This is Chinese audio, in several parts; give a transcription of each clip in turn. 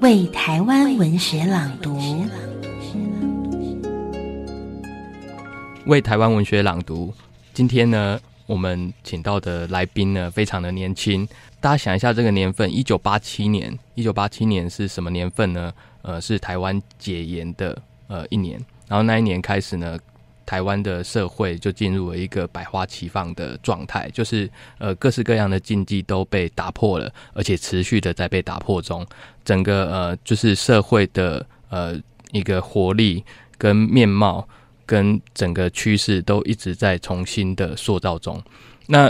为台湾文学朗读。为台湾文学朗读。今天呢，我们请到的来宾呢，非常的年轻。大家想一下，这个年份，一九八七年，一九八七年是什么年份呢？呃，是台湾解严的呃一年。然后那一年开始呢，台湾的社会就进入了一个百花齐放的状态，就是呃各式各样的禁忌都被打破了，而且持续的在被打破中。整个呃就是社会的呃一个活力跟面貌。跟整个趋势都一直在重新的塑造中。那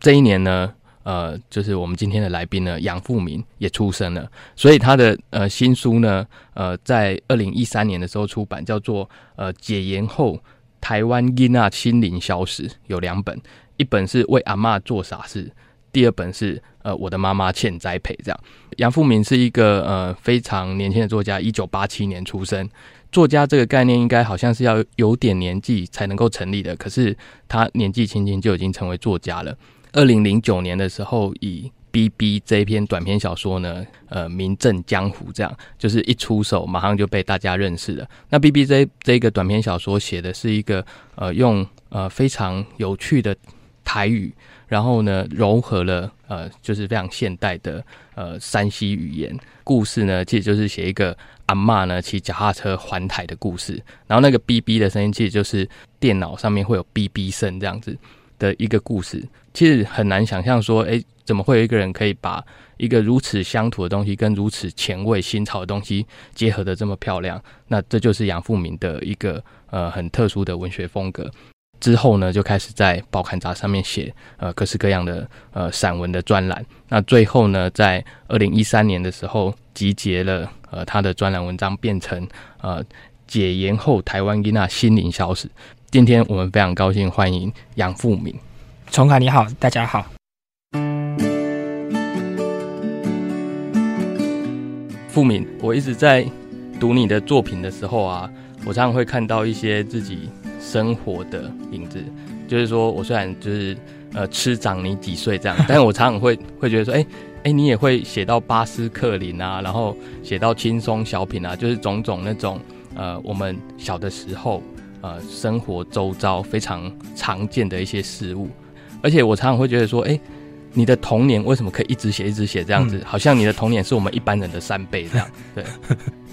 这一年呢，呃，就是我们今天的来宾呢，杨富民也出生了。所以他的呃新书呢，呃，在二零一三年的时候出版，叫做《呃解严后台湾囡娜心灵消失》，有两本，一本是为阿嬷做傻事，第二本是呃我的妈妈欠栽培。这样，杨富闵是一个呃非常年轻的作家，一九八七年出生。作家这个概念应该好像是要有点年纪才能够成立的，可是他年纪轻轻就已经成为作家了。二零零九年的时候，以《B B》这一篇短篇小说呢，呃，名震江湖，这样就是一出手，马上就被大家认识了。那《B B》这这个短篇小说写的是一个呃，用呃非常有趣的台语，然后呢，融合了呃，就是非常现代的呃山西语言。故事呢，其实就是写一个阿嬷呢骑脚踏车环台的故事。然后那个哔哔的声音，其实就是电脑上面会有哔哔声这样子的一个故事。其实很难想象说，哎，怎么会有一个人可以把一个如此乡土的东西跟如此前卫新潮的东西结合的这么漂亮？那这就是杨富明的一个呃很特殊的文学风格。之后呢，就开始在报刊杂上面写呃各式各样的呃散文的专栏。那最后呢，在二零一三年的时候，集结了呃他的专栏文章，变成呃解严后台湾囡仔心灵消失。今天我们非常高兴欢迎杨富明。崇凯你好，大家好。富敏，我一直在读你的作品的时候啊，我常常会看到一些自己。生活的影子，就是说我虽然就是呃吃长你几岁这样，但是我常常会会觉得说，哎、欸、哎、欸，你也会写到巴斯克林啊，然后写到轻松小品啊，就是种种那种呃我们小的时候呃生活周遭非常常见的一些事物，而且我常常会觉得说，哎、欸，你的童年为什么可以一直写一直写这样子？好像你的童年是我们一般人的三倍这样，对，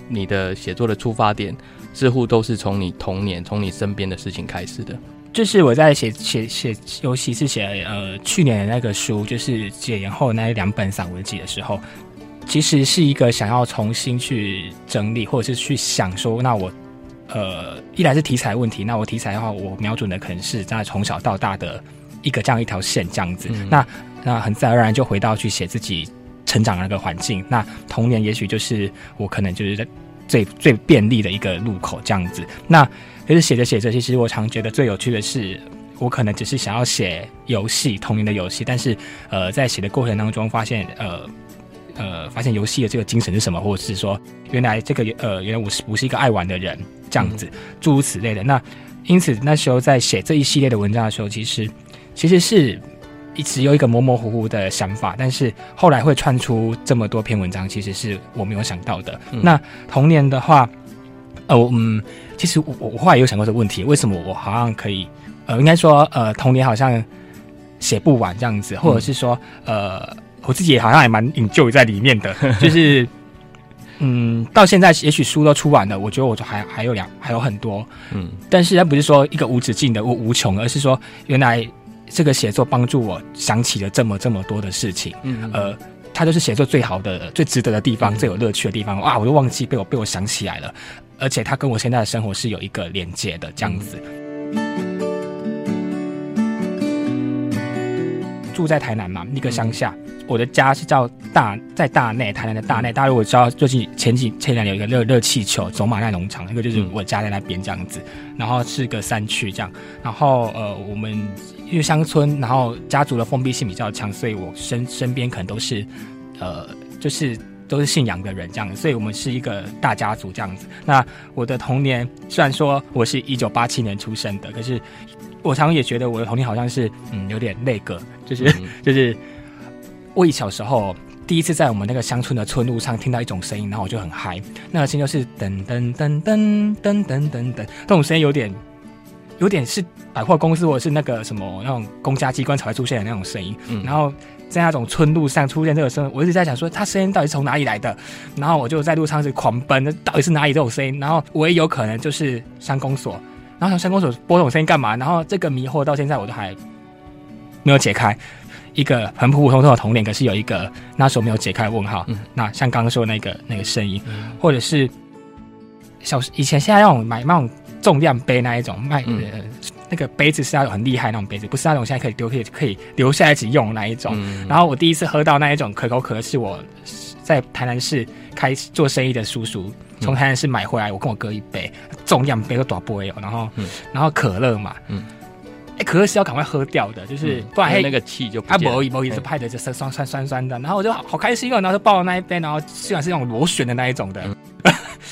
你的写作的出发点。似乎都是从你童年、从你身边的事情开始的。就是我在写写写，尤其是写呃去年的那个书，就是解严后那两本散文集的时候，其实是一个想要重新去整理，或者是去想说，那我呃一来是题材问题，那我题材的话，我瞄准的可能是在从小到大的一个这样一条线这样子。嗯、那那很自然而然就回到去写自己成长的那个环境。那童年也许就是我可能就是在。最最便利的一个路口，这样子。那可是写着写着，其实我常觉得最有趣的是，我可能只是想要写游戏，童年的游戏。但是，呃，在写的过程当中，发现，呃，呃，发现游戏的这个精神是什么，或者是说，原来这个，呃，原来我是不是一个爱玩的人，这样子，诸如此类的。那因此，那时候在写这一系列的文章的时候，其实其实是。一直有一个模模糊糊的想法，但是后来会串出这么多篇文章，其实是我没有想到的。嗯、那童年的话，呃，嗯，其实我我后来有想过这个问题，为什么我好像可以，呃，应该说，呃，童年好像写不完这样子，或者是说，呃，我自己也好像也蛮 enjoy 在里面的，就是，嗯，到现在也许书都出完了，我觉得我就还还有两还有很多，嗯，但是它不是说一个无止境的无无穷，而是说原来。这个写作帮助我想起了这么这么多的事情，嗯，呃，它就是写作最好的、最值得的地方、嗯、最有乐趣的地方。哇，我都忘记被我被我想起来了，而且它跟我现在的生活是有一个连接的，这样子。嗯、住在台南嘛，一个乡下。我的家是叫大，在大内，台南的大内。大家如果知道，最近前几前两年有一个热热气球走马奈农场，那个就是我家在那边这样子。然后是个山区这样。然后呃，我们因为乡村，然后家族的封闭性比较强，所以我身身边可能都是呃，就是都是信仰的人这样子。所以我们是一个大家族这样子。那我的童年虽然说我是一九八七年出生的，可是。我常常也觉得我的童年好像是嗯有点那个，就是、嗯、就是我小时候第一次在我们那个乡村的村路上听到一种声音，然后我就很嗨，那个声音就是噔噔噔噔噔噔噔噔，这种声音有点有点是百货公司或者是那个什么那种公家机关才会出现的那种声音，嗯、然后在那种村路上出现这个声音，我一直在想说它声音到底是从哪里来的，然后我就在路上是狂奔，到底是哪里这种声音，然后唯一有可能就是山公所。然后从山公所播这种声音干嘛？然后这个迷惑到现在我都还没有解开。一个很普普通通的童年，可是有一个那时候没有解开的问号。嗯、那像刚刚说的那个那个声音，嗯、或者是小以前现在那种买那种重量杯那一种卖、嗯呃、那个杯子是要很厉害那种杯子，不是那种现在可以丢可以可以留下来一起用的那一种。嗯、然后我第一次喝到那一种可口可乐，是我在台南市开做生意的叔叔。从台南市买回来，我跟我哥一杯，重量杯都多不会哦。然后，嗯、然后可乐嘛，嗯，可乐是要赶快喝掉的，就是、嗯、不然那个气就啊，某一某一是派的，就酸酸酸酸酸的。然后我就好好开心哦，然后就抱了那一杯，然后虽然是那种螺旋的那一种的，嗯、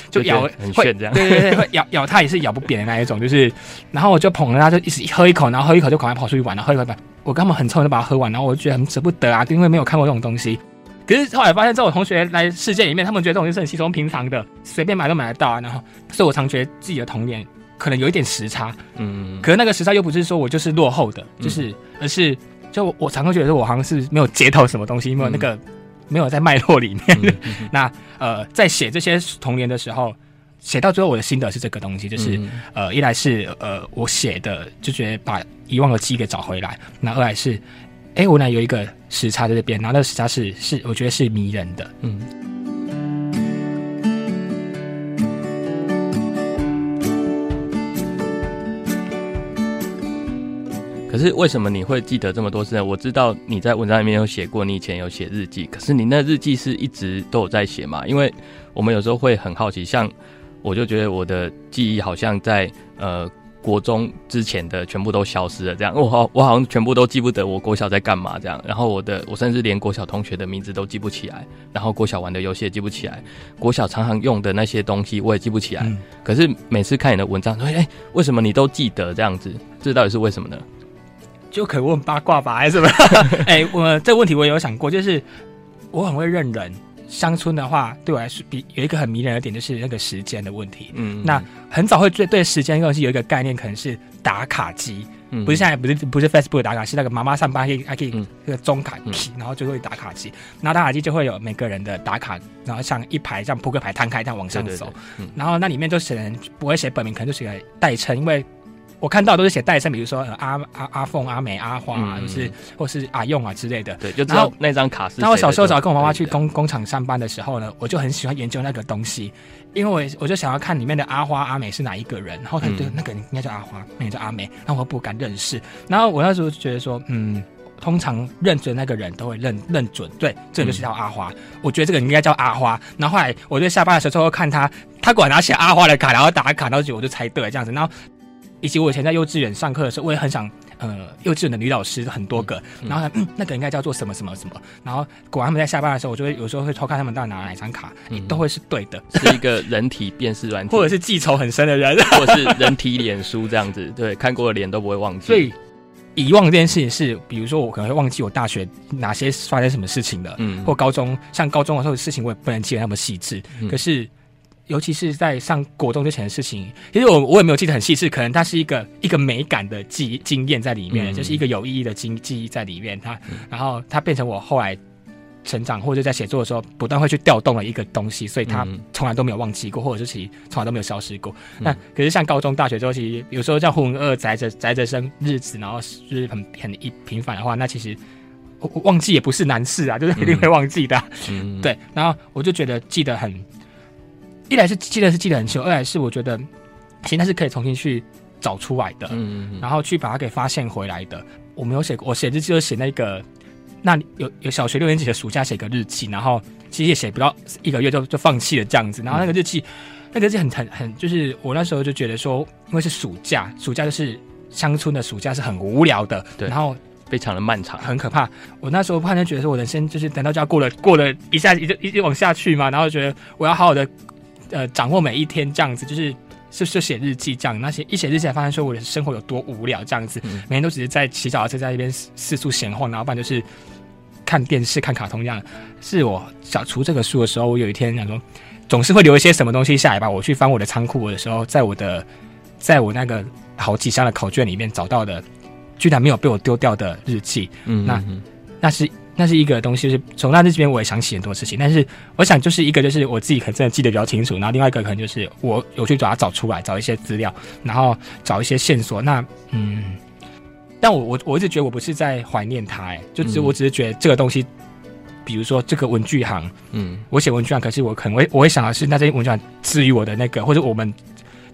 就咬很炫这样，对对对，会咬咬它也是咬不扁的那一种，就是，然后我就捧着它，就一直喝一口，然后喝一口就赶快跑出去玩，然后喝一口，我根本很冲就把它喝完，然后我就觉得很舍不得啊，因为没有看过这种东西。可是后来发现，在我同学来世界里面，他们觉得这种东西是很稀松平常的，随便买都买得到啊。然后，所以我常觉得自己的童年可能有一点时差，嗯，可是那个时差又不是说我就是落后的，就是，而是就我常会觉得我好像是没有接到什么东西，没有那个没有在脉络里面。那呃，在写这些童年的时候，写到最后我的心得是这个东西，就是呃，一来是呃我写的就觉得把遗忘的记忆给找回来，那二来是。哎，我呢有一个时差在这边，然后那个时差是是，我觉得是迷人的。嗯。可是为什么你会记得这么多事呢？我知道你在文章里面有写过，你以前有写日记，可是你那日记是一直都有在写嘛？因为我们有时候会很好奇，像我就觉得我的记忆好像在呃。国中之前的全部都消失了，这样我好，我好像全部都记不得我国小在干嘛这样，然后我的我甚至连国小同学的名字都记不起来，然后国小玩的游戏也记不起来，国小常常用的那些东西我也记不起来。嗯、可是每次看你的文章说，哎、欸，为什么你都记得这样子？这到底是为什么呢？就可以问八卦吧，还是什么？哎、欸，我这个问题我也有想过，就是我很会认人。乡村的话，对我来说比有一个很迷人的点，就是那个时间的问题。嗯，那很早会对对时间这个东西有一个概念，可能是打卡机，嗯，不是现在不是不是 Facebook 打卡，是那个妈妈上班可以还可以那个钟卡，嗯、然后就会打卡机，那打卡机就会有每个人的打卡，然后像一排像扑克牌摊开这样往上走，对对对嗯、然后那里面就写人不会写本名，可能就写个代称，因为。我看到都是写代称，比如说阿阿阿凤、阿美、阿花啊，就是或是阿用啊之类的。对，就知道那张卡是。那我小时候早跟我妈妈去工工厂上班的时候呢，我就很喜欢研究那个东西，因为我我就想要看里面的阿花、阿美是哪一个人，然后看对那个应该叫阿花，那个叫阿美，那我不敢认识。然后我那时候就觉得说，嗯，通常认准那个人都会认认准，对，这个就是叫阿花。我觉得这个应该叫阿花。然后后来我就下班的时候看他，他果然拿写阿花的卡，然后打卡，然后我就猜对这样子，然后。以及我以前在幼稚园上课的时候，我也很想，呃，幼稚园的女老师很多个，嗯、然后、嗯、那个应该叫做什么什么什么，然后果然他们在下班的时候，我就会有时候会偷看他们到底拿了哪张卡，嗯、都会是对的，是一个人体辨识软体，或者是记仇很深的人，或者是人体脸书这样子，对，看过的脸都不会忘记。所以遗忘这件事情是，比如说我可能会忘记我大学哪些发生什么事情的，嗯，或高中像高中的时候的事情，我也不能记得那么细致，嗯、可是。尤其是在上国中之前的事情，其实我我也没有记得很细致，可能它是一个一个美感的记忆经验在里面，嗯、就是一个有意义的经记忆在里面。它，嗯、然后它变成我后来成长或者在写作的时候不断会去调动的一个东西，所以它从来都没有忘记过，或者是其实从来都没有消失过。嗯、那可是像高中、大学之后，其实有时候像浑浑噩宅着宅着生日子，然后就是很很一平凡的话，那其实我忘记也不是难事啊，就是一定会忘记的。嗯、对，然后我就觉得记得很。一来是记得是记得很清楚，二来是我觉得现在是可以重新去找出来的，嗯，嗯，然后去把它给发现回来的。我没有写过，我写日记就写那个那有有小学六年级的暑假写个日记，然后其实也写不到一个月就就放弃了这样子。然后那个日记，嗯、那个日记很很很，就是我那时候就觉得说，因为是暑假，暑假就是乡村的暑假是很无聊的，对，然后非常的漫长，很可怕。我那时候突然间觉得说，我人生就是等到就要过了过了一下一一直往下去嘛，然后觉得我要好好的呃掌握每一天这样子，就是。就就写日记这样，那些一写日记才发现说我的生活有多无聊这样子，嗯、每天都只是在骑脚踏车在那边四处闲晃，然后不然就是看电视看卡通这样。是我想出这个书的时候，我有一天想说，总是会留一些什么东西下来吧。我去翻我的仓库的时候，在我的在我那个好几箱的考卷里面找到的，居然没有被我丢掉的日记。嗯，那那是。那是一个东西，就是从那这边我也想起很多事情，但是我想就是一个就是我自己可能真的记得比较清楚，然后另外一个可能就是我有去把它找出来，找一些资料，然后找一些线索。那嗯，但我我我一直觉得我不是在怀念它，哎，就只我只是觉得这个东西，比如说这个文具行，嗯，我写文具行，可是我可能会我会想的是，那这些文具行赐予我的那个或者我们。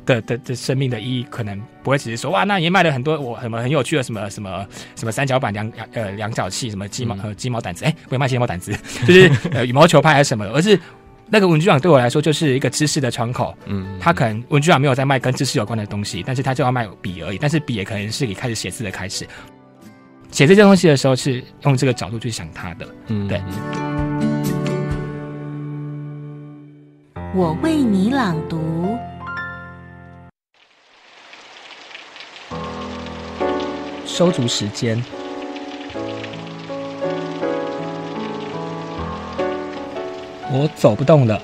的的的生命的意义可能不会只是说哇，那也卖了很多我什么很有趣的什么什么什么三角板量呃量角器什么鸡毛和鸡毛掸子，哎、欸，不会卖鸡毛掸子，就是呃羽毛球拍还是什么，而是那个文具厂对我来说就是一个知识的窗口。嗯，他可能文具厂没有在卖跟知识有关的东西，但是他就要卖笔而已。但是笔也可能是你开始写字的开始。写这些东西的时候是用这个角度去想它的。嗯，对。我为你朗读。收足时间，我走不动了。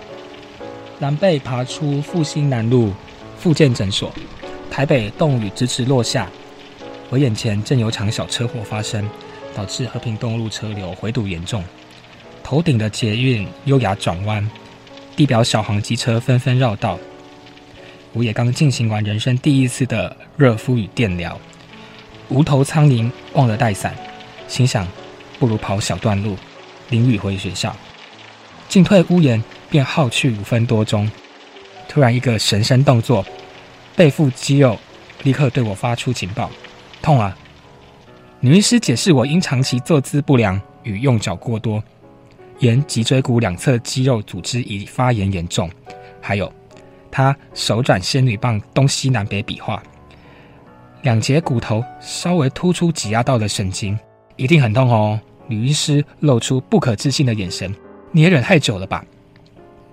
狼狈爬出复兴南路复健诊所，台北冻雨直直落下。我眼前正有场小车祸发生，导致和平东路车流回堵严重。头顶的捷运优雅转弯，地表小黄机车纷纷绕道。我也刚进行完人生第一次的热敷与电疗。无头苍蝇忘了带伞，心想不如跑小段路，淋雨回学校。进退屋檐便耗去五分多钟。突然一个神身动作，背腹肌肉立刻对我发出警报：痛啊！女医师解释我因长期坐姿不良与用脚过多，沿脊椎骨两侧肌肉组织已发炎严重。还有，她手转仙女棒东西南北比划。两节骨头稍微突出挤压到的神经，一定很痛哦。女医师露出不可置信的眼神：“你也忍太久了吧？”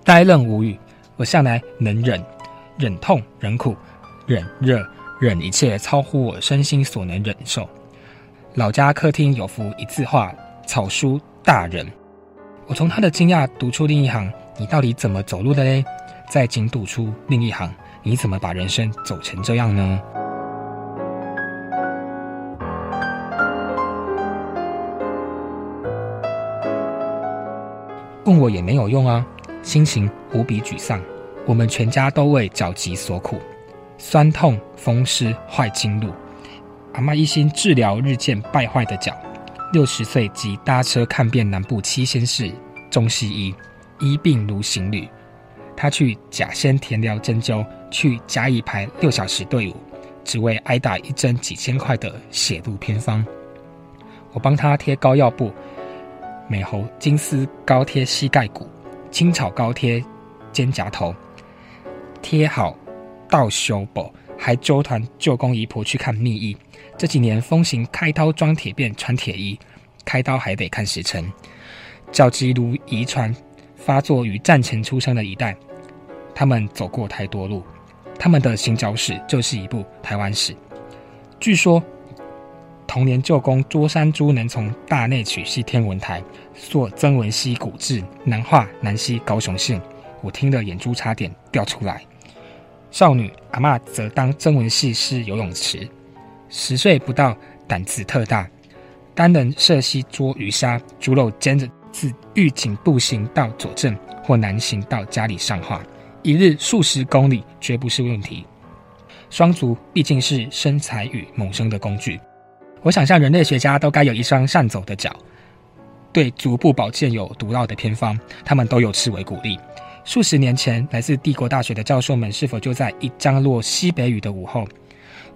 呆愣无语。我向来能忍，忍痛、忍苦、忍热、忍一切超乎我身心所能忍受。老家客厅有幅一字画草书“大人”。我从他的惊讶读出另一行：“你到底怎么走路的嘞？”再紧读出另一行：“你怎么把人生走成这样呢？”问我也没有用啊，心情无比沮丧。我们全家都为脚疾所苦，酸痛、风湿、坏经络。阿嬷一心治疗日渐败坏的脚，六十岁即搭车看遍南部七县市中西医，医病如行旅。他去甲仙田寮针灸，去甲乙排六小时队伍，只为挨打一针几千块的血路偏方。我帮他贴膏药布。美猴金丝膏贴膝盖骨，青草膏贴肩胛头，贴好到修补，还揪团舅公姨婆去看秘医。这几年风行开刀装铁片穿铁衣，开刀还得看时辰。较之如遗传，发作于战前出生的一代，他们走过太多路，他们的行脚史就是一部台湾史。据说。童年舅公卓山猪能从大内取西天文台溯曾文溪古志南化南溪高雄县，我听得眼珠差点掉出来。少女阿嬷则当曾文溪是游泳池，十岁不到，胆子特大，单人涉溪捉鱼虾、猪肉煎着，自狱警步行到左镇或南行到家里上画，一日数十公里绝不是问题。双足毕竟是生财与谋生的工具。我想象人类学家都该有一双善走的脚，对足部保健有独到的偏方，他们都有此为鼓励。数十年前，来自帝国大学的教授们是否就在一将落西北雨的午后，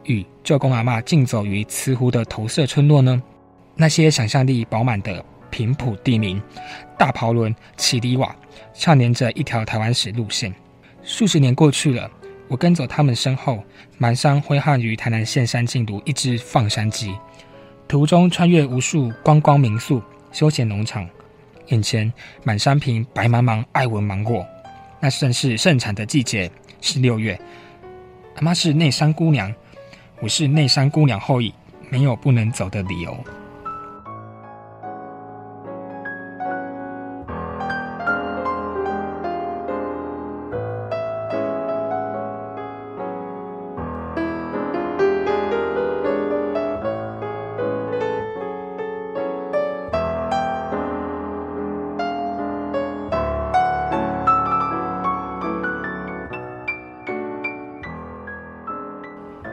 与舅公阿嬷竞走于慈湖的投射村落呢？那些想象力饱满的平埔地名，大袍轮、奇里瓦，串联着一条台湾史路线。数十年过去了，我跟走他们身后，满山挥汗于台南县山径，如一只放山鸡。途中穿越无数观光民宿、休闲农场，眼前满山坪白茫茫爱文芒果，那正是盛产的季节，是六月。阿妈是内山姑娘，我是内山姑娘后裔，没有不能走的理由。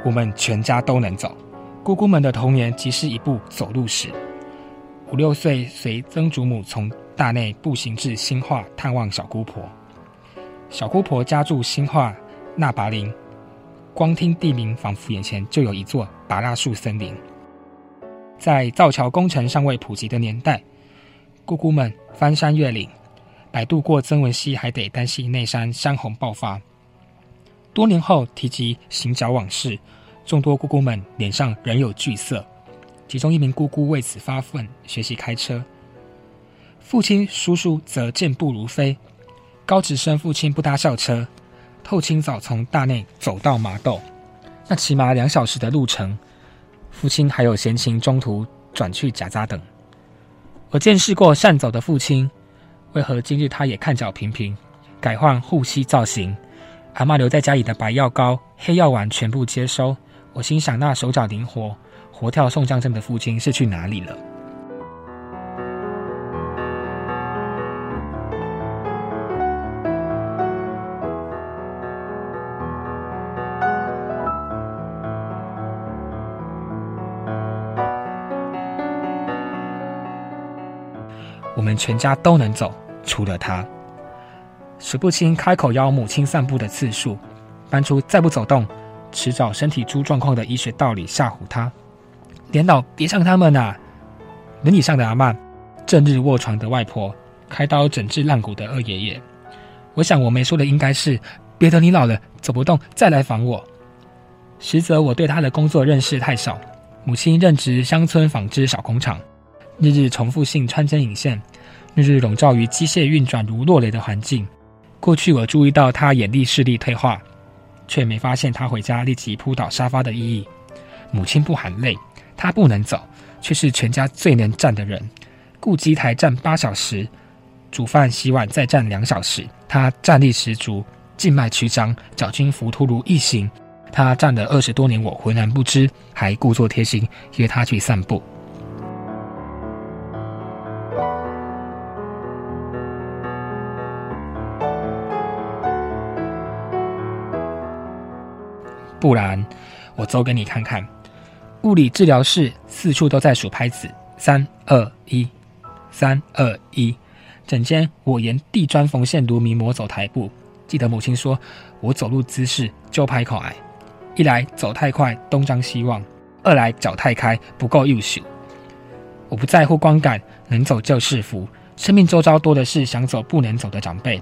我们全家都能走。姑姑们的童年即是一部走路史。五六岁随曾祖母从大内步行至新化探望小姑婆。小姑婆家住新化那拔林，光听地名，仿佛眼前就有一座芭乐树森林。在造桥工程尚未普及的年代，姑姑们翻山越岭，摆渡过曾文溪，还得担心内山山洪爆发。多年后提及行脚往事。众多姑姑们脸上仍有惧色，其中一名姑姑为此发奋学习开车。父亲、叔叔则健步如飞。高职生父亲不搭校车，透清早从大内走到麻豆，那起码两小时的路程。父亲还有闲情，中途转去甲扎等。我见识过善走的父亲，为何今日他也看脚平平，改换护膝造型？阿嬷留在家里的白药膏、黑药丸全部接收。我心想，那手脚灵活、活跳送降阵的父亲是去哪里了？我们全家都能走，除了他。数不清开口邀母亲散步的次数，搬出再不走动。迟早身体出状况的医学道理吓唬他，年老别像他们呐。轮椅上的阿曼，正日卧床的外婆，开刀整治烂骨的二爷爷。我想我没说的应该是，别等你老了走不动再来访我。实则我对他的工作认识太少。母亲任职乡村纺织小工厂，日日重复性穿针引线，日日笼罩于机械运转如落雷的环境。过去我注意到他眼力视力退化。却没发现他回家立即扑倒沙发的意义。母亲不喊累，他不能走，却是全家最能站的人。顾机台站八小时，煮饭洗碗再站两小时。他站力十足，静脉曲张，脚筋浮凸如异形。他站了二十多年，我浑然不知，还故作贴心约他去散步。不然，我走给你看看。物理治疗室四处都在数拍子，三二一，三二一。整间我沿地砖缝线如迷魔走台步。记得母亲说，我走路姿势就拍口矮，一来走太快东张西望，二来脚太开不够优秀。我不在乎光感，能走就是福。生命周遭多的是想走不能走的长辈。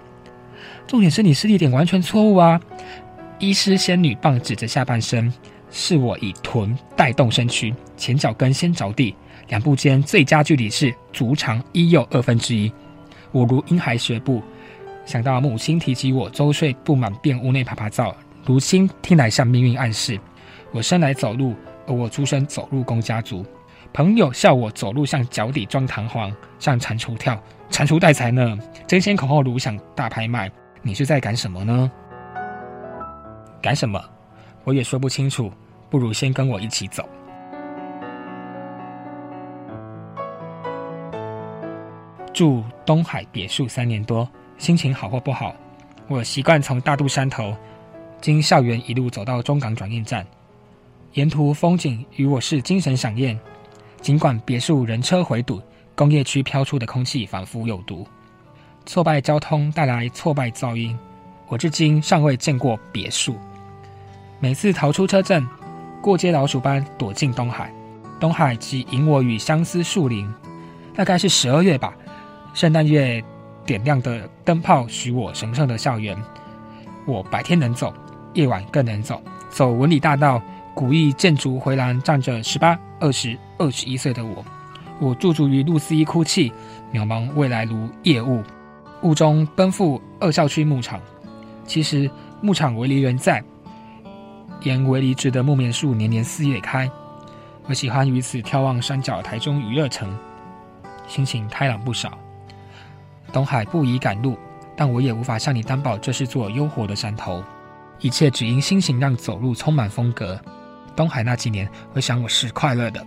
重点是你视力点完全错误啊！医师仙女棒指着下半身，是我以臀带动身躯，前脚跟先着地，两步间最佳距离是足长一又二分之一。我如婴孩学步，想到母亲提及我周岁不满便屋内爬爬灶，如今听来像命运暗示。我生来走路，而我出生走路工家族。朋友笑我走路像脚底装弹簧，像蟾蜍跳，蟾蜍带财呢。争先恐后如想大拍卖，你是在赶什么呢？赶什么？我也说不清楚。不如先跟我一起走。住东海别墅三年多，心情好或不好，我习惯从大肚山头经校园一路走到中港转运站，沿途风景与我是精神饗宴。尽管别墅人车回堵，工业区飘出的空气仿佛有毒，挫败交通带来挫败噪音。我至今尚未见过别墅。每次逃出车阵，过街老鼠般躲进东海，东海即引我与相思树林。大概是十二月吧。圣诞夜点亮的灯泡许我神圣的校园。我白天能走，夜晚更能走。走文理大道，古意建筑回廊站着十八、二十、二十一岁的我。我驻足于露丝一哭泣，渺茫未来如夜雾。雾中奔赴二校区牧场。其实牧场围篱仍在，沿围篱植的木棉树年年四月开。我喜欢于此眺望山脚台中娱乐城，心情开朗不少。东海不宜赶路，但我也无法向你担保这是座优活的山头。一切只因心情让走路充满风格。东海那几年，回想我是快乐的。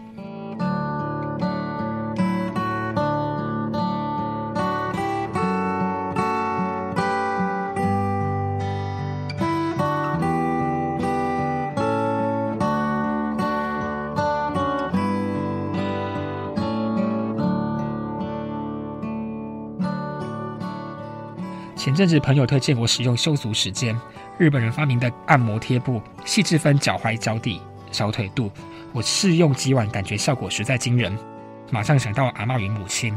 阵子朋友推荐我使用修足时间，日本人发明的按摩贴布，细致分脚踝、脚底、小腿肚。我试用几晚，感觉效果实在惊人，马上想到阿嬷与母亲。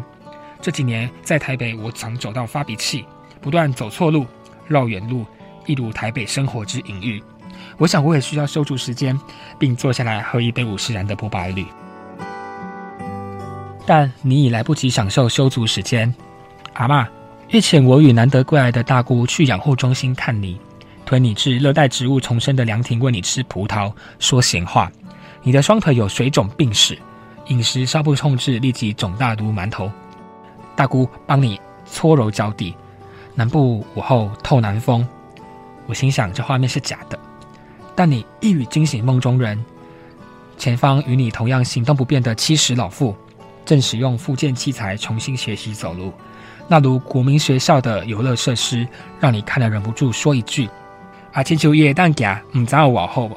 这几年在台北，我常走到发脾气，不断走错路、绕远路，一如台北生活之隐喻。我想我也需要修足时间，并坐下来喝一杯五十岚的波白绿。但你已来不及享受修足时间，阿嬷。月前，我与难得归来的大姑去养护中心看你，推你至热带植物丛生的凉亭喂你吃葡萄，说闲话。你的双腿有水肿病史，饮食稍不控制，立即肿大如馒头。大姑帮你搓揉脚底，南部午后透南风。我心想这画面是假的，但你一语惊醒梦中人。前方与你同样行动不便的七十老妇，正使用复健器材重新学习走路。那如国民学校的游乐设施，让你看了忍不住说一句：“阿千秋叶蛋夹，唔知我往后。”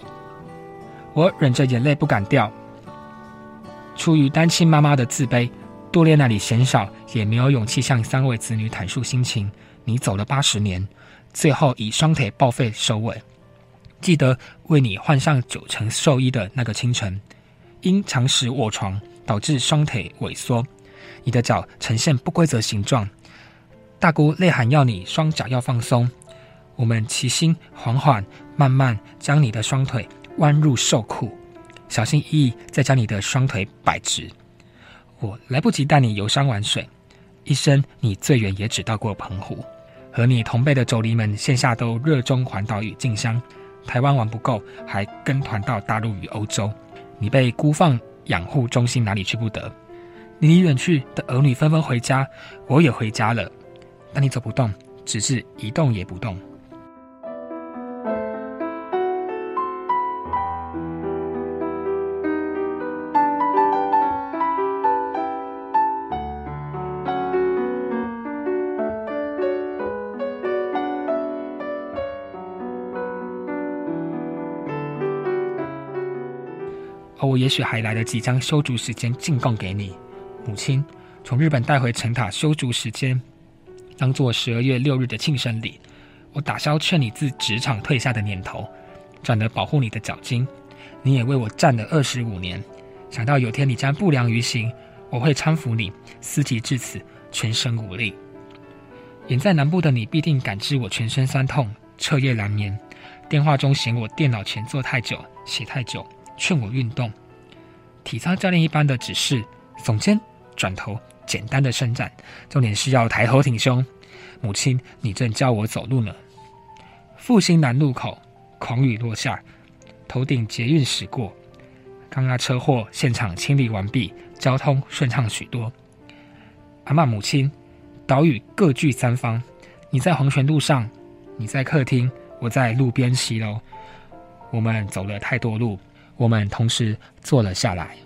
我忍着眼泪不敢掉。出于单亲妈妈的自卑，多年那里嫌少，也没有勇气向三位子女坦述心情。你走了八十年，最后以双腿报废收尾。记得为你换上九成寿衣的那个清晨，因长时卧床导致双腿萎缩，你的脚呈现不规则形状。大姑泪喊要你双脚要放松，我们齐心缓缓慢慢将你的双腿弯入瘦裤，小心翼翼再将你的双腿摆直。我来不及带你游山玩水，一生你最远也只到过澎湖。和你同辈的妯娌们线下都热衷环岛与进香，台湾玩不够，还跟团到大陆与欧洲。你被孤放养护中心，哪里去不得？离你远去的儿女纷纷回家，我也回家了。但你走不动，只是一动也不动。而我也许还来得及将修竹时间进贡给你，母亲，从日本带回成塔修竹时间。当做十二月六日的庆生礼，我打消劝你自职场退下的念头，转得保护你的脚筋。你也为我站了二十五年，想到有天你将不良于行，我会搀扶你。思及至此，全身无力。远在南部的你必定感知我全身酸痛，彻夜难眠。电话中嫌我电脑前坐太久，写太久，劝我运动。体操教练一般的指示：耸肩，转头。简单的伸展，重点是要抬头挺胸。母亲，你正教我走路呢。复兴南路口，狂雨落下，头顶捷运驶过。刚刚车祸现场清理完毕，交通顺畅许多。阿嬷，母亲，岛屿各据三方。你在黄泉路上，你在客厅，我在路边骑楼。我们走了太多路，我们同时坐了下来。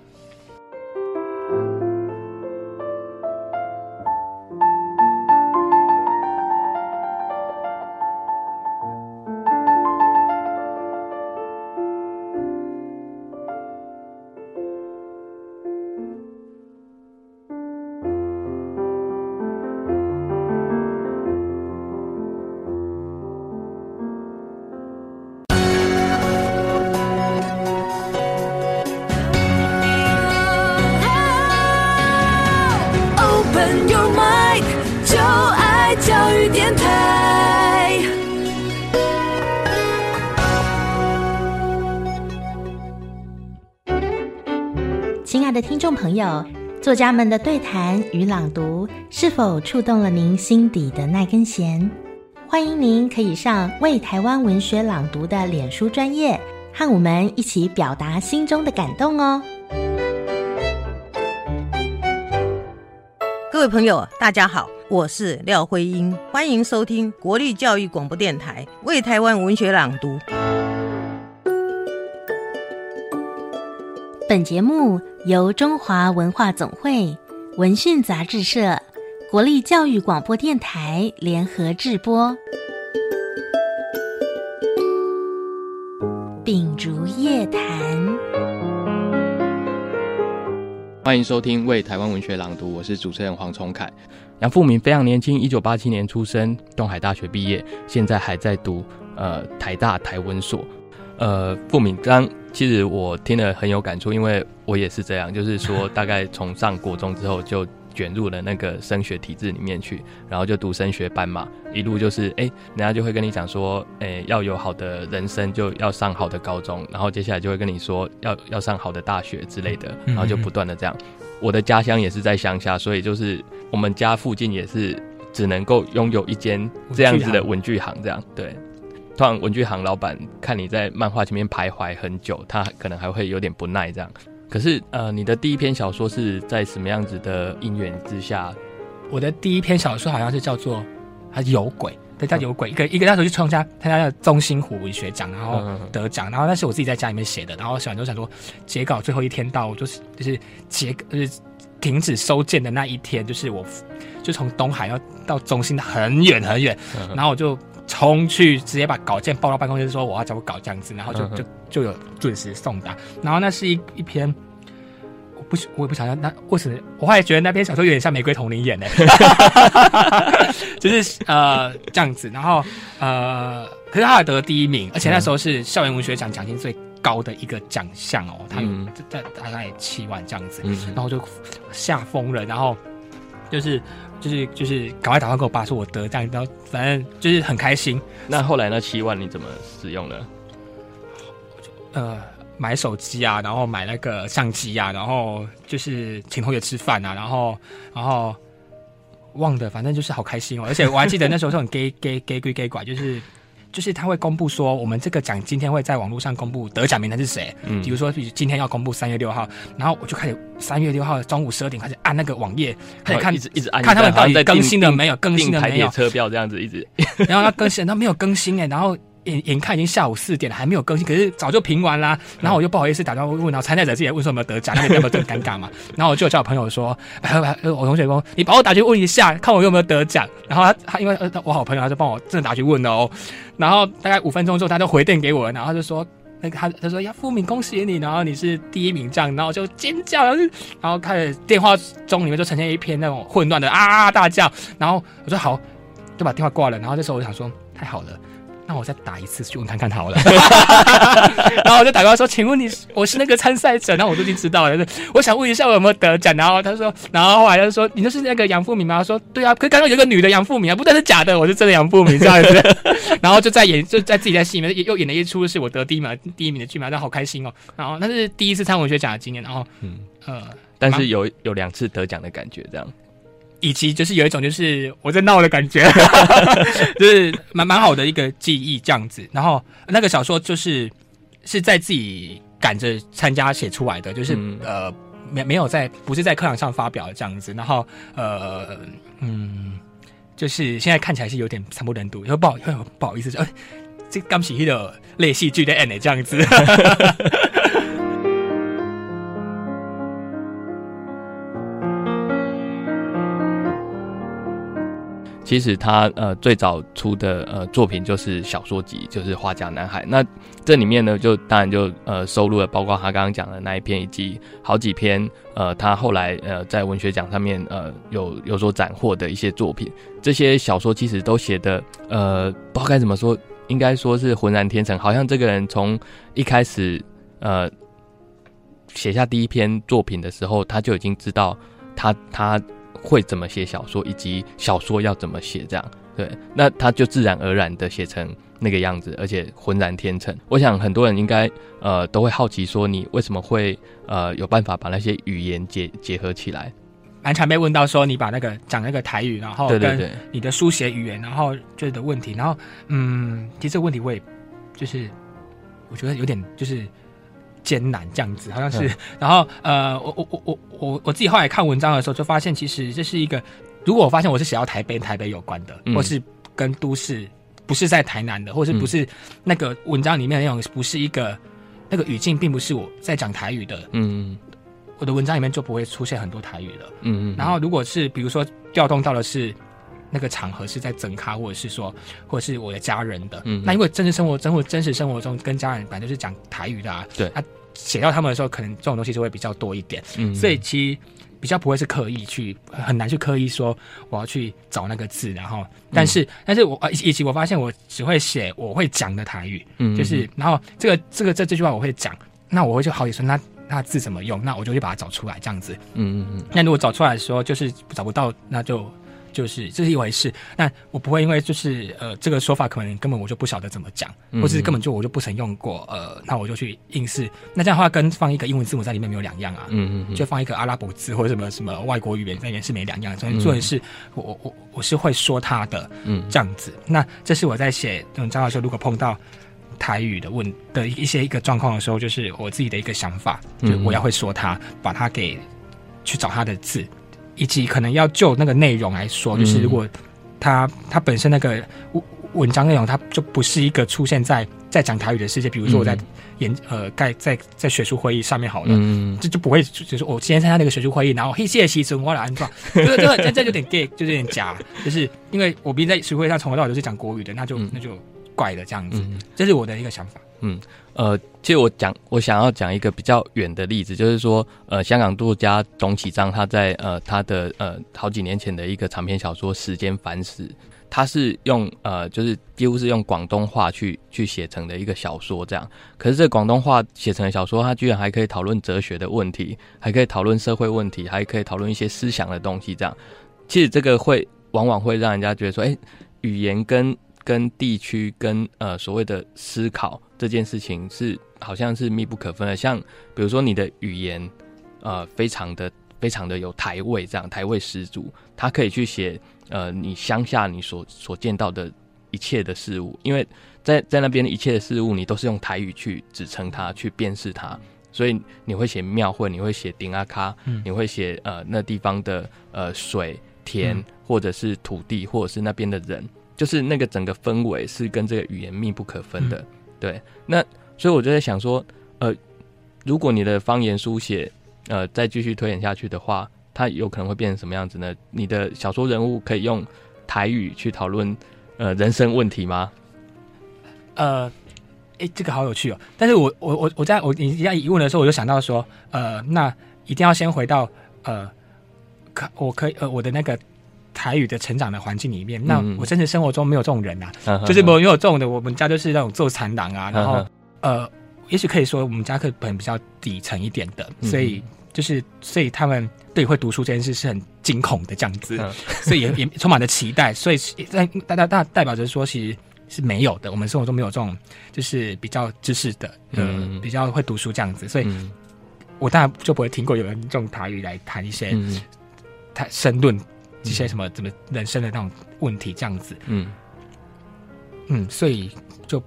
亲爱的听众朋友，作家们的对谈与朗读是否触动了您心底的那根弦？欢迎您可以上为台湾文学朗读的脸书专业，和我们一起表达心中的感动哦。各位朋友，大家好，我是廖辉英，欢迎收听国立教育广播电台为台湾文学朗读。本节目由中华文化总会、文讯杂志社、国立教育广播电台联合制播。秉烛夜谈，欢迎收听《为台湾文学朗读》，我是主持人黄崇凯。杨富明非常年轻，一九八七年出生，东海大学毕业，现在还在读呃台大台文所。呃，富敏刚其实我听了很有感触，因为我也是这样，就是说大概从上国中之后就卷入了那个升学体制里面去，然后就读升学班嘛，一路就是哎、欸，人家就会跟你讲说，哎、欸，要有好的人生就要上好的高中，然后接下来就会跟你说要要上好的大学之类的，然后就不断的这样。我的家乡也是在乡下，所以就是我们家附近也是只能够拥有一间这样子的文具行，这样对。突然，文具行老板看你在漫画前面徘徊很久，他可能还会有点不耐这样。可是，呃，你的第一篇小说是在什么样子的因缘之下？我的第一篇小说好像是叫做《他有鬼》，对，叫有鬼。一个一个那时候去参加参加了中心湖文学奖，然后得奖。然后那是我自己在家里面写的。然后写完之后想说，截稿最后一天到，就是就是截就是停止收件的那一天，就是我就从东海要到中心的很远很远，然后我就。冲去直接把稿件报到办公室，说我要交个稿这样子，然后就就就有准时送达。然后那是一一篇，我不我也不想要那为什么？我后来觉得那篇小说有点像《玫瑰瞳铃眼》呢，就是呃这样子。然后呃，可是他还得了第一名，而且那时候是校园文学奖奖金最高的一个奖项哦，他有在大概七万这样子，然后就吓疯了，然后就是。就是就是赶快打电话给我爸说我得这样，然后反正就是很开心。那后来那七万你怎么使用呢？呃，买手机啊，然后买那个相机啊，然后就是请同学吃饭啊，然后然后忘的，反正就是好开心哦。而且我还记得那时候是很 gay gay gay gay gay 拐，就是。就是他会公布说，我们这个奖今天会在网络上公布得奖名单是谁。嗯，比如说，比如今天要公布三月六号，然后我就开始三月六号中午十二点开始按那个网页，开始看，一直一直按，看他们到底更新了没有，更新了没有，车票这样子一直，然后他更新，他没有更新哎，然后。眼眼看已经下午四点了，还没有更新，可是早就评完啦。然后我就不好意思打电话问，然后参赛者自己也问说有没有得奖，那边有没有很尴尬嘛？然后我就叫我朋友说，我同学说，你帮我打去问一下，看我有没有得奖。然后他他因为呃我好朋友，他就帮我真的打去问了哦。然后大概五分钟之后，他就回电给我，然后他就说那个他他说呀，富敏恭喜你，然后你是第一名这样，然后就尖叫，然后然后开始电话中里面就呈现一片那种混乱的啊大叫。然后我说好，就把电话挂了。然后这时候我想说太好了。那我再打一次去问看看好了，然后我就打电话说：“请问你，我是那个参赛者。”然后我都已经知道了，我想问一下我有没有得奖。然后他说，然后后来他就说：“你就是那个杨富明吗？”他说：“对啊。”可是刚刚有一个女的杨富明啊，不但是假的，我是真的杨富明这样子。然后就在演，就在自己在戏里面又演了一出是我得第一名第一名的剧嘛，那好开心哦。然后那是第一次参文学奖的经验。然后嗯呃，但是有有两次得奖的感觉这样。以及就是有一种就是我在闹的感觉，就是蛮蛮好的一个记忆这样子。然后那个小说就是是在自己赶着参加写出来的，就是、嗯、呃没没有在不是在课堂上发表这样子。然后呃嗯，就是现在看起来是有点惨不忍睹，又不好又不好意思，呃，这刚喜剧的类戏剧的 end 这样子。其实他呃最早出的呃作品就是小说集，就是《花甲男孩》。那这里面呢，就当然就呃收录了包括他刚刚讲的那一篇，以及好几篇呃他后来呃在文学奖上面呃有有所斩获的一些作品。这些小说其实都写的呃不知道该怎么说，应该说是浑然天成，好像这个人从一开始呃写下第一篇作品的时候，他就已经知道他他。会怎么写小说，以及小说要怎么写，这样对，那他就自然而然的写成那个样子，而且浑然天成。我想很多人应该呃都会好奇说，你为什么会呃有办法把那些语言结结合起来？蛮常被问到说，你把那个讲那个台语，然后跟你的书写语言，然后就是的问题，然后嗯，其实这个问题我也就是我觉得有点就是艰难这样子，好像是。嗯、然后呃，我我我我我我自己后来看文章的时候，就发现其实这是一个，如果我发现我是写到台北台北有关的，嗯、或是跟都市不是在台南的，或是不是那个文章里面那种不是一个那个语境，并不是我在讲台语的，嗯。我的文章里面就不会出现很多台语了。嗯嗯。然后，如果是比如说调动到的是那个场合是在整咖，或者是说，或者是我的家人的，嗯，那因为真实生活、真或真实生活中跟家人本来就是讲台语的啊。对。那写到他们的时候，可能这种东西就会比较多一点。嗯。所以其实比较不会是刻意去，很难去刻意说我要去找那个字，然后，但是，嗯、但是我以以及我发现我只会写我会讲的台语，嗯，就是然后这个这个这这句话我会讲，那我会就好几说那。那字怎么用？那我就去把它找出来，这样子。嗯嗯嗯。那如果找出来的时候，就是找不到，那就就是这是一回事。那我不会因为就是呃这个说法可能根本我就不晓得怎么讲，或是根本就我就不曾用过，呃，那我就去硬试。那这样的话跟放一个英文字母在里面没有两样啊。嗯嗯嗯。就放一个阿拉伯字或者什么什么外国语言在里面是没两样。所以做的是我我我我是会说它的，嗯，这样子。那这是我在写嗯张老师如果碰到。台语的问的一些一个状况的时候，就是我自己的一个想法，就我要会说它，把它给去找它的字，以及可能要就那个内容来说，就是如果它它本身那个文文章内容，它就不是一个出现在在讲台语的世界，比如说我在演呃在在在学术会议上面好了，嗯，这就不会就是我今天参加那个学术会议，然后嘿谢谢西村我来安装，这个这这这有点 gay，就是有点假，就是因为我毕竟在学术会上从头到尾都是讲国语的，那就那就。怪了这样子，嗯，这是我的一个想法。嗯，呃，其实我讲，我想要讲一个比较远的例子，就是说，呃，香港作家董启章他在呃他的呃好几年前的一个长篇小说《时间反史》，他是用呃就是几乎是用广东话去去写成的一个小说，这样。可是这广东话写成的小说，它居然还可以讨论哲学的问题，还可以讨论社会问题，还可以讨论一些思想的东西，这样。其实这个会往往会让人家觉得说，哎，语言跟跟地区跟呃所谓的思考这件事情是好像是密不可分的，像比如说你的语言呃非常的非常的有台味，这样台味十足，它可以去写呃你乡下你所所见到的一切的事物，因为在在那边一切的事物你都是用台语去指称它，去辨识它，所以你会写庙会，你会写顶阿卡，嗯、你会写呃那地方的呃水田、嗯、或者是土地或者是那边的人。就是那个整个氛围是跟这个语言密不可分的，嗯、对。那所以我就在想说，呃，如果你的方言书写，呃，再继续推演下去的话，它有可能会变成什么样子呢？你的小说人物可以用台语去讨论呃人生问题吗？呃，哎、欸，这个好有趣哦。但是我我我我在我你这样疑问的时候，我就想到说，呃，那一定要先回到呃，可我可以呃我的那个。台语的成长的环境里面，那我真实生活中没有这种人呐、啊，嗯、就是没有这种的。我们家就是那种做残党啊，然后、嗯、呃，也许可以说我们家课本比较底层一点的，所以就是所以他们对会读书这件事是很惊恐的这样子，嗯、所以也也充满了期待。所以在大大大代表着说，其实是没有的。我们生活中没有这种就是比较知识的，呃，嗯、比较会读书这样子。所以，我当然就不会听过有人用台语来谈一些谈申论。这些什么怎么人生的那种问题这样子，嗯嗯，所以就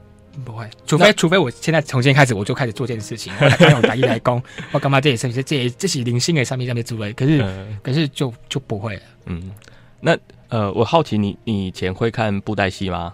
不会，除非除非我现在从今天开始我就开始做这件事情，我 用打一来攻，我干嘛这也是这这这是零星的上面上面诸位，可是、嗯、可是就就不会了，嗯。那呃，我好奇你你以前会看布袋戏吗？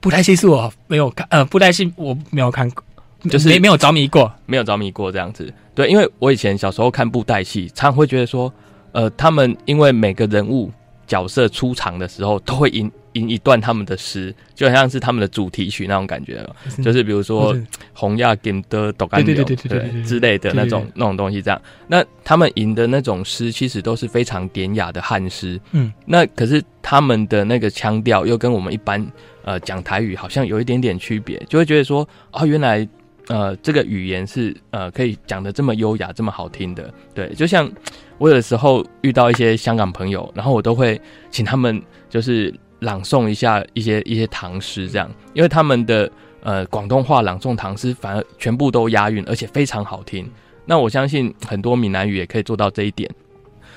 布袋戏是我没有看，呃，布袋戏我没有看过，就是没没有着迷过，没有着迷过这样子。对，因为我以前小时候看布袋戏，常常会觉得说。呃，他们因为每个人物角色出场的时候，都会吟吟一段他们的诗，就好像是他们的主题曲那种感觉，是就是比如说《红亚金的斗干牛》对之类的那种那种东西。这样，那他们吟的那种诗，其实都是非常典雅的汉诗。嗯，那可是他们的那个腔调又跟我们一般呃讲台语好像有一点点区别，就会觉得说，哦，原来。呃，这个语言是呃可以讲的这么优雅、这么好听的，对。就像我有的时候遇到一些香港朋友，然后我都会请他们就是朗诵一下一些一些唐诗，这样，因为他们的呃广东话朗诵唐诗反而全部都押韵，而且非常好听。那我相信很多闽南语也可以做到这一点，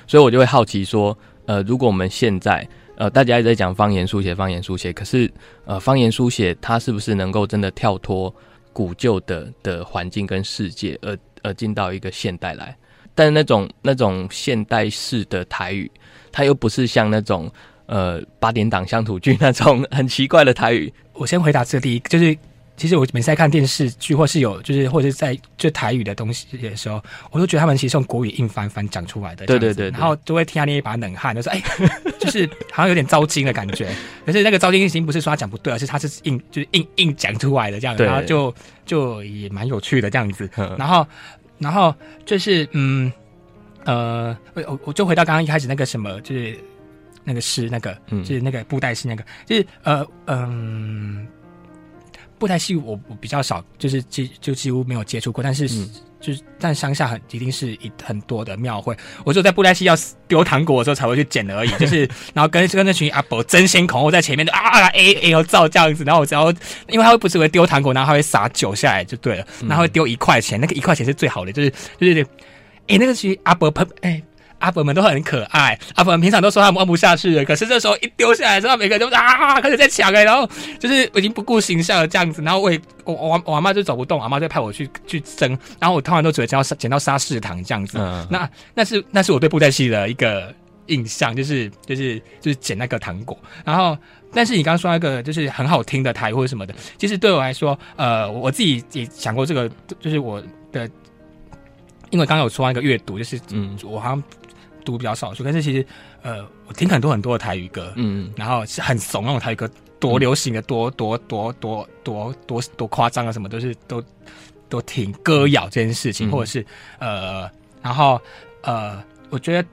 所以我就会好奇说，呃，如果我们现在呃大家一直在讲方言书写，方言书写，可是呃方言书写它是不是能够真的跳脱古旧的的环境跟世界，而而进到一个现代来？但是那种那种现代式的台语，它又不是像那种。呃，八点档乡土剧那种很奇怪的台语。我先回答这第一，就是其实我每次在看电视剧或是有就是或者是在就台语的东西的时候，我都觉得他们其实用国语硬翻翻讲出来的。对对对，对，然后就会听他那一把冷汗，就说：“哎，就是好像有点糟心的感觉。”可是那个糟心已经不是说他讲不对，而是他是硬就是硬硬讲出来的这样子，然后就就也蛮有趣的这样子。然后然后就是嗯呃，我我就回到刚刚一开始那个什么就是。那个诗，那个、嗯、就是那个布袋戏，那个就是呃嗯，布袋戏我我比较少，就是几就几乎没有接触过。但是、嗯、就是但乡下很一定是一很多的庙会，我就在布袋戏要丢糖果的时候才会去捡而已。就是 然后跟跟那群阿伯争先恐后在前面就啊啊 A A 要照这样子，然后我只要因为他会不是会丢糖果，然后他会撒酒下来就对了，然后会丢一块钱，那个一块钱是最好的，就是就是哎那个群阿伯喷哎。阿伯们都很可爱，阿伯们平常都说他们弯不下去了，可是这时候一丢下来之后，每个人都啊开始在抢哎，然后就是我已经不顾形象了这样子，然后我也我我我阿妈就走不动，阿妈就派我去去争，然后我通常都只会捡到捡到沙士糖这样子，嗯、那那是那是我对布袋戏的一个印象，就是就是就是捡那个糖果，然后但是你刚刚说那个就是很好听的台或者什么的，其实对我来说，呃，我自己也想过这个，就是我的，因为刚刚有说那个阅读，就是嗯，我好像。读比较少数，但是其实，呃，我听很多很多的台语歌，嗯，然后是很怂那种台语歌，多流行的，多多多多多多多夸张啊，什么都是都都挺歌谣这件事情，嗯、或者是呃，然后呃，我觉得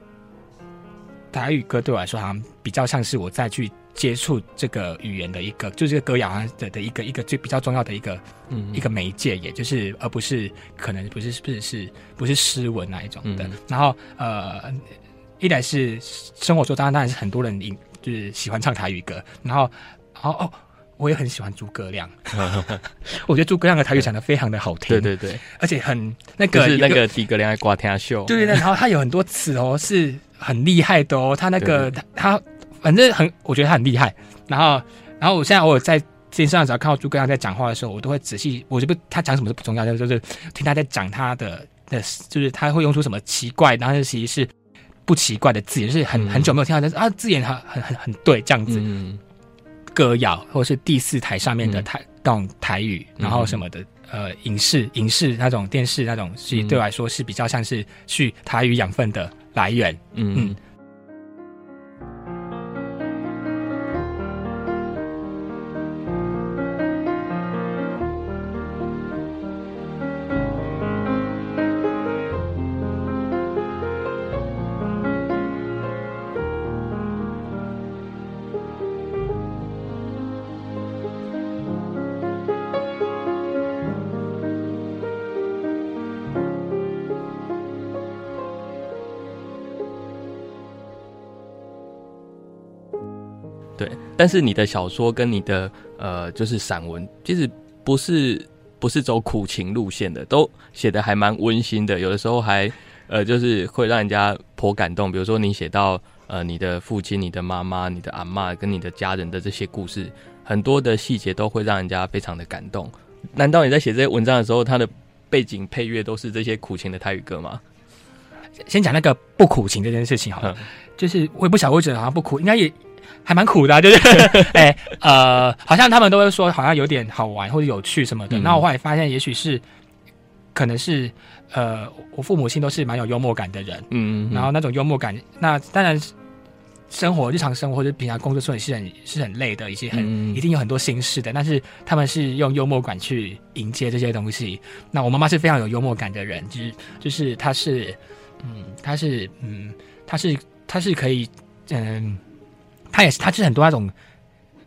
台语歌对我来说，好像比较像是我再去接触这个语言的一个，就是这个歌谣的的一个一个最比较重要的一个，嗯，一个媒介，也就是而不是可能不是不是是不是诗文那一种的，嗯、然后呃。一来是生活中当然当然是很多人就是喜欢唱台语歌，然后，然后哦，我也很喜欢诸葛亮，我觉得诸葛亮的台语讲的非常的好听，对对对，而且很那个是那个诸葛亮的挂天秀，对对对，然后他有很多词哦是很厉害的哦，他那个他他反正很我觉得他很厉害，然后然后我现在偶尔在电视上只要看到诸葛亮在讲话的时候，我都会仔细，我就不他讲什么是不重要，就是听他在讲他的的，就是他会用出什么奇怪，然后其实是。不奇怪的字，就是很很久没有听到，但是啊，字眼很很很很对，这样子。嗯、歌谣或者是第四台上面的台、嗯、那种台语，然后什么的，嗯、呃，影视影视那种电视那种，其实对我来说是比较像是去台语养分的来源。嗯。嗯但是你的小说跟你的呃，就是散文，其实不是不是走苦情路线的，都写的还蛮温馨的，有的时候还呃，就是会让人家颇感动。比如说你写到呃，你的父亲、你的妈妈、你的阿妈跟你的家人的这些故事，很多的细节都会让人家非常的感动。难道你在写这些文章的时候，它的背景配乐都是这些苦情的泰语歌吗？先讲那个不苦情这件事情好了，嗯、就是我也不晓得为什么好像不苦，应该也。还蛮苦的、啊，就是 哎、欸、呃，好像他们都会说好像有点好玩或者有趣什么的。那、嗯、我后来发现，也许是可能是呃，我父母亲都是蛮有幽默感的人，嗯，嗯，然后那种幽默感，那当然生活日常生活或者平常工作时候也是很是很累的，一些很一定有很多心事的。但是他们是用幽默感去迎接这些东西。那我妈妈是非常有幽默感的人，就是就是她是嗯，她是嗯，她是她是可以嗯。他也是，他就是很多那种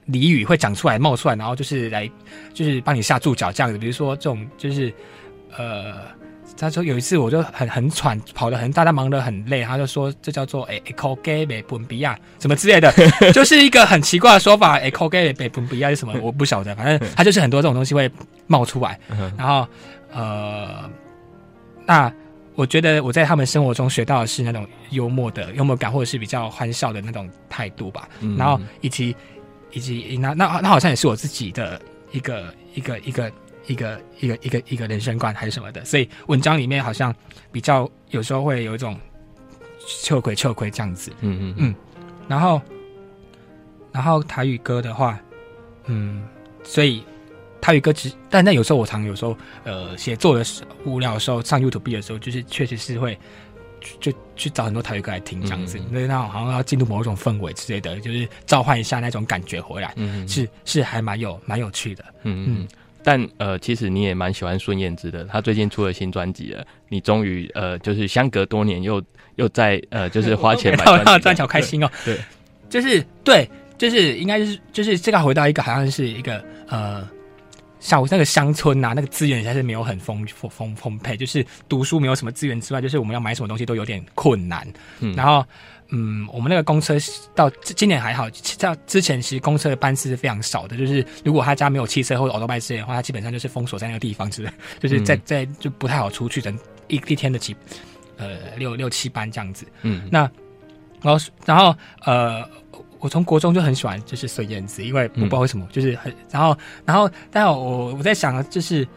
俚语会讲出来、冒出来，然后就是来，就是帮你下注脚这样子。比如说这种，就是呃，他说有一次我就很很喘，跑得很大，他忙得很累，他就说这叫做 echo gay 北本比亚什么之类的，就是一个很奇怪的说法。echo gay 北本比亚是什么？我不晓得，反正他就是很多这种东西会冒出来。然后呃，那我觉得我在他们生活中学到的是那种幽默的幽默感，或者是比较欢笑的那种态度吧。然后以及以及那那那好像也是我自己的一个一个一个。一个一个一个一个人生观还是什么的，所以文章里面好像比较有时候会有一种秋葵秋葵这样子，嗯嗯嗯，然后然后台语歌的话，嗯，所以台语歌只但那有时候我常有时候呃写作的时候无聊的时候上 YouTube 的时候，就是确实是会就去找很多台语歌来听这样子，因为那好像要进入某一种氛围之类的，就是召唤一下那种感觉回来，嗯，是是还蛮有蛮有趣的，嗯嗯。但呃，其实你也蛮喜欢孙燕姿的。她最近出了新专辑了，你终于呃，就是相隔多年又又在呃，就是花钱买专辑，好开心哦。对，就是对，就是应该就是就是这个回到一个好像是一个呃，像那个乡村啊，那个资源还是没有很丰丰丰丰沛，就是读书没有什么资源之外，就是我们要买什么东西都有点困难。嗯，然后。嗯，我们那个公车到今年还好，到之前其实公车的班次是非常少的。就是如果他家没有汽车或者欧多拜之类的话，他基本上就是封锁在那个地方之类，就是在在就不太好出去，等一一天的几呃六六七班这样子。嗯，那然后然后呃，我从国中就很喜欢就是孙燕姿，因为我不知道为什么，嗯、就是很然后然后但我我在想就是。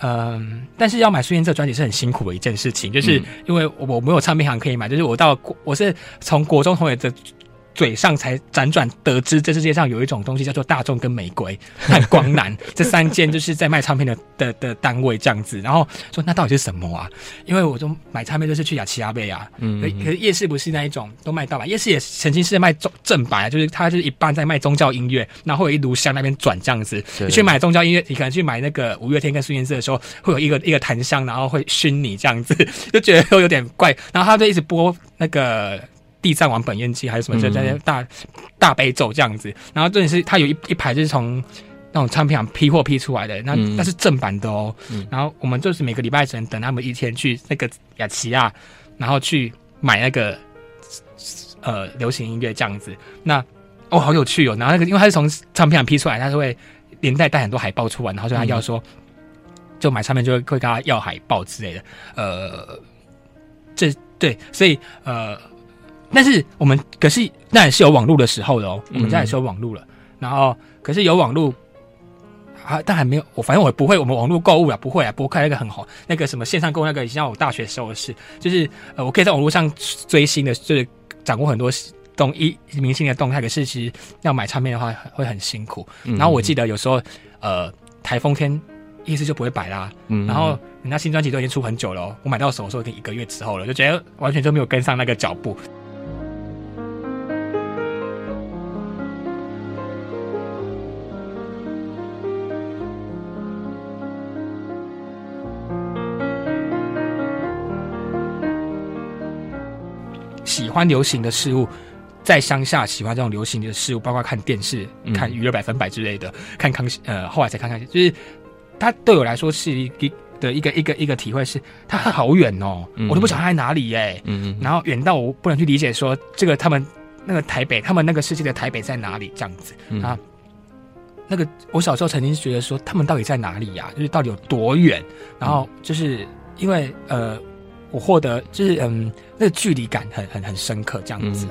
嗯，但是要买孙燕姿专辑是很辛苦的一件事情，就是因为我我没有唱片行可以买，就是我到我是从国中同学的。嘴上才辗转得知，这世界上有一种东西叫做大众跟玫瑰 和光南 这三间，就是在卖唱片的的的单位这样子。然后说那到底是什么啊？因为我就买唱片就是去雅琪亚贝啊，嗯，可可是夜市不是那一种都卖盗版，夜市也曾经是在卖正正版，就是它就是一半在卖宗教音乐，然后有一炉香那边转这样子。你去买宗教音乐，你可能去买那个五月天跟孙燕姿的时候，会有一个一个檀香，然后会熏你这样子，就觉得都有点怪。然后他就一直播那个。地藏王本愿记还是什么，就在那大大悲咒这样子。然后这里是，它有一一排就是从那种唱片行批货批出来的，那那是正版的哦。然后我们就是每个礼拜只能等他们一天去那个雅琪亚，然后去买那个呃流行音乐这样子。那哦，好有趣哦。然后那个，因为他是从唱片行批出来，他是会连带带很多海报出来，然后就他要说，就买唱片就会会跟他要海报之类的。呃，这对，所以呃。但是我们可是那也是有网络的时候的哦，我们家也是有网络了。嗯、然后可是有网络啊，但还没有我，反正我不会。我们网络购物啊，不会啊，不会开那个很好那个什么线上购物那个，以前我大学时候的事，就是呃，我可以在网络上追星的，就是掌握很多动一明星的动态。可是其实要买唱片的话会很辛苦。然后我记得有时候呃，台风天意思就不会摆啦。嗯，然后人家新专辑都已经出很久了，哦，我买到手的时候已经一个月之后了，就觉得完全就没有跟上那个脚步。欢流行的事物，在乡下喜欢这种流行的事物，包括看电视、嗯、看娱乐百分百之类的，看康熙呃，后来才看康熙，就是他对我来说是一的一个一个一个体会是，他好远哦，嗯、我都不晓得他在哪里耶，嗯嗯，然后远到我不能去理解说这个他们那个台北，他们那个世界的台北在哪里这样子啊？嗯、那个我小时候曾经觉得说他们到底在哪里呀、啊？就是到底有多远？然后就是因为呃。我获得就是嗯，那个距离感很很很深刻，这样子。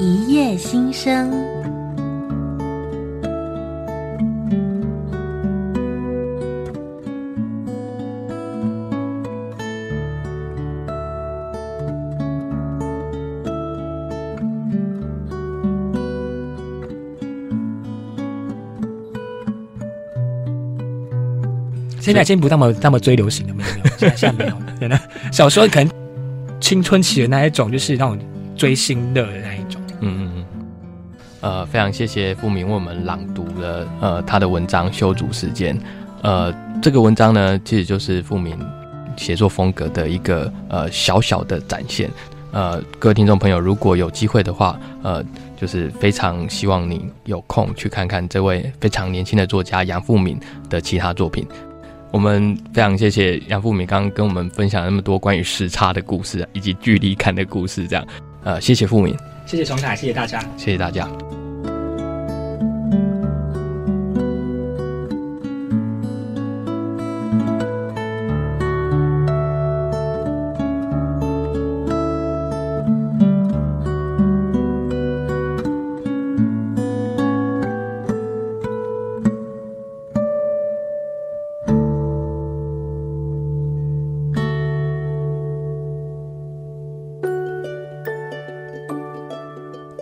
一夜新生。现在已经不那么那么追流行了，没有没有，现在现在没有了。真的，小时候可能青春期的那一种，就是那种追星的那。呃，非常谢谢富闵为我们朗读了呃他的文章《修竹时间》。呃，这个文章呢，其实就是富闵写作风格的一个呃小小的展现。呃，各位听众朋友，如果有机会的话，呃，就是非常希望你有空去看看这位非常年轻的作家杨富敏的其他作品。我们非常谢谢杨富敏刚刚跟我们分享那么多关于时差的故事以及距离感的故事，这样，呃，谢谢富敏，谢谢崇凯，谢谢大家，谢谢大家。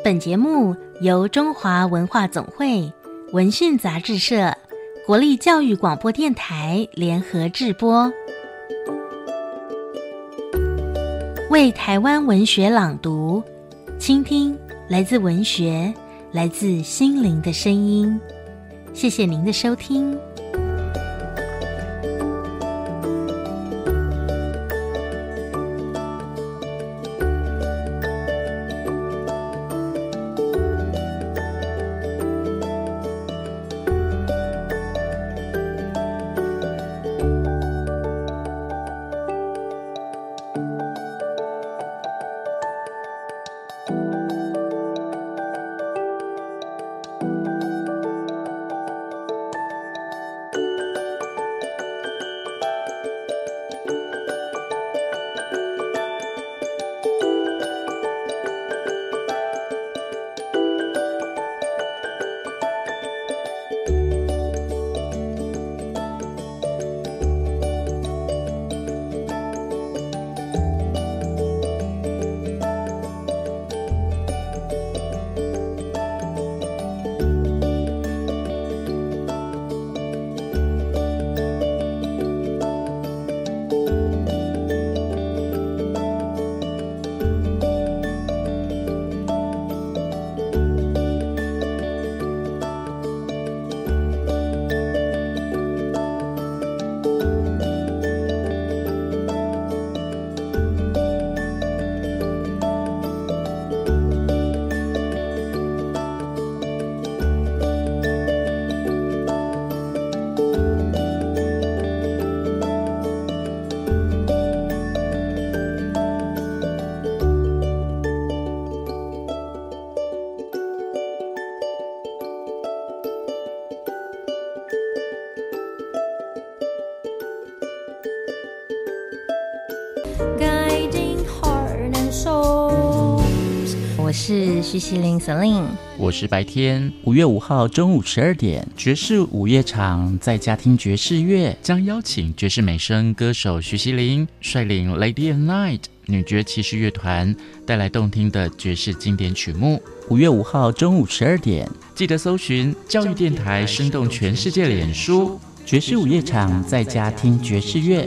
本节目由中华文化总会、文讯杂志社、国立教育广播电台联合制播，为台湾文学朗读，倾听来自文学、来自心灵的声音。谢谢您的收听。徐熙琳我是白天。五月五号中午十二点，爵士午夜场在家听爵士乐，将邀请爵士美声歌手徐熙玲率领 Lady and Night 女爵骑士乐团带来动听的爵士经典曲目。五月五号中午十二点，记得搜寻教育电台生动全世界脸书爵士午夜场在家听爵士乐。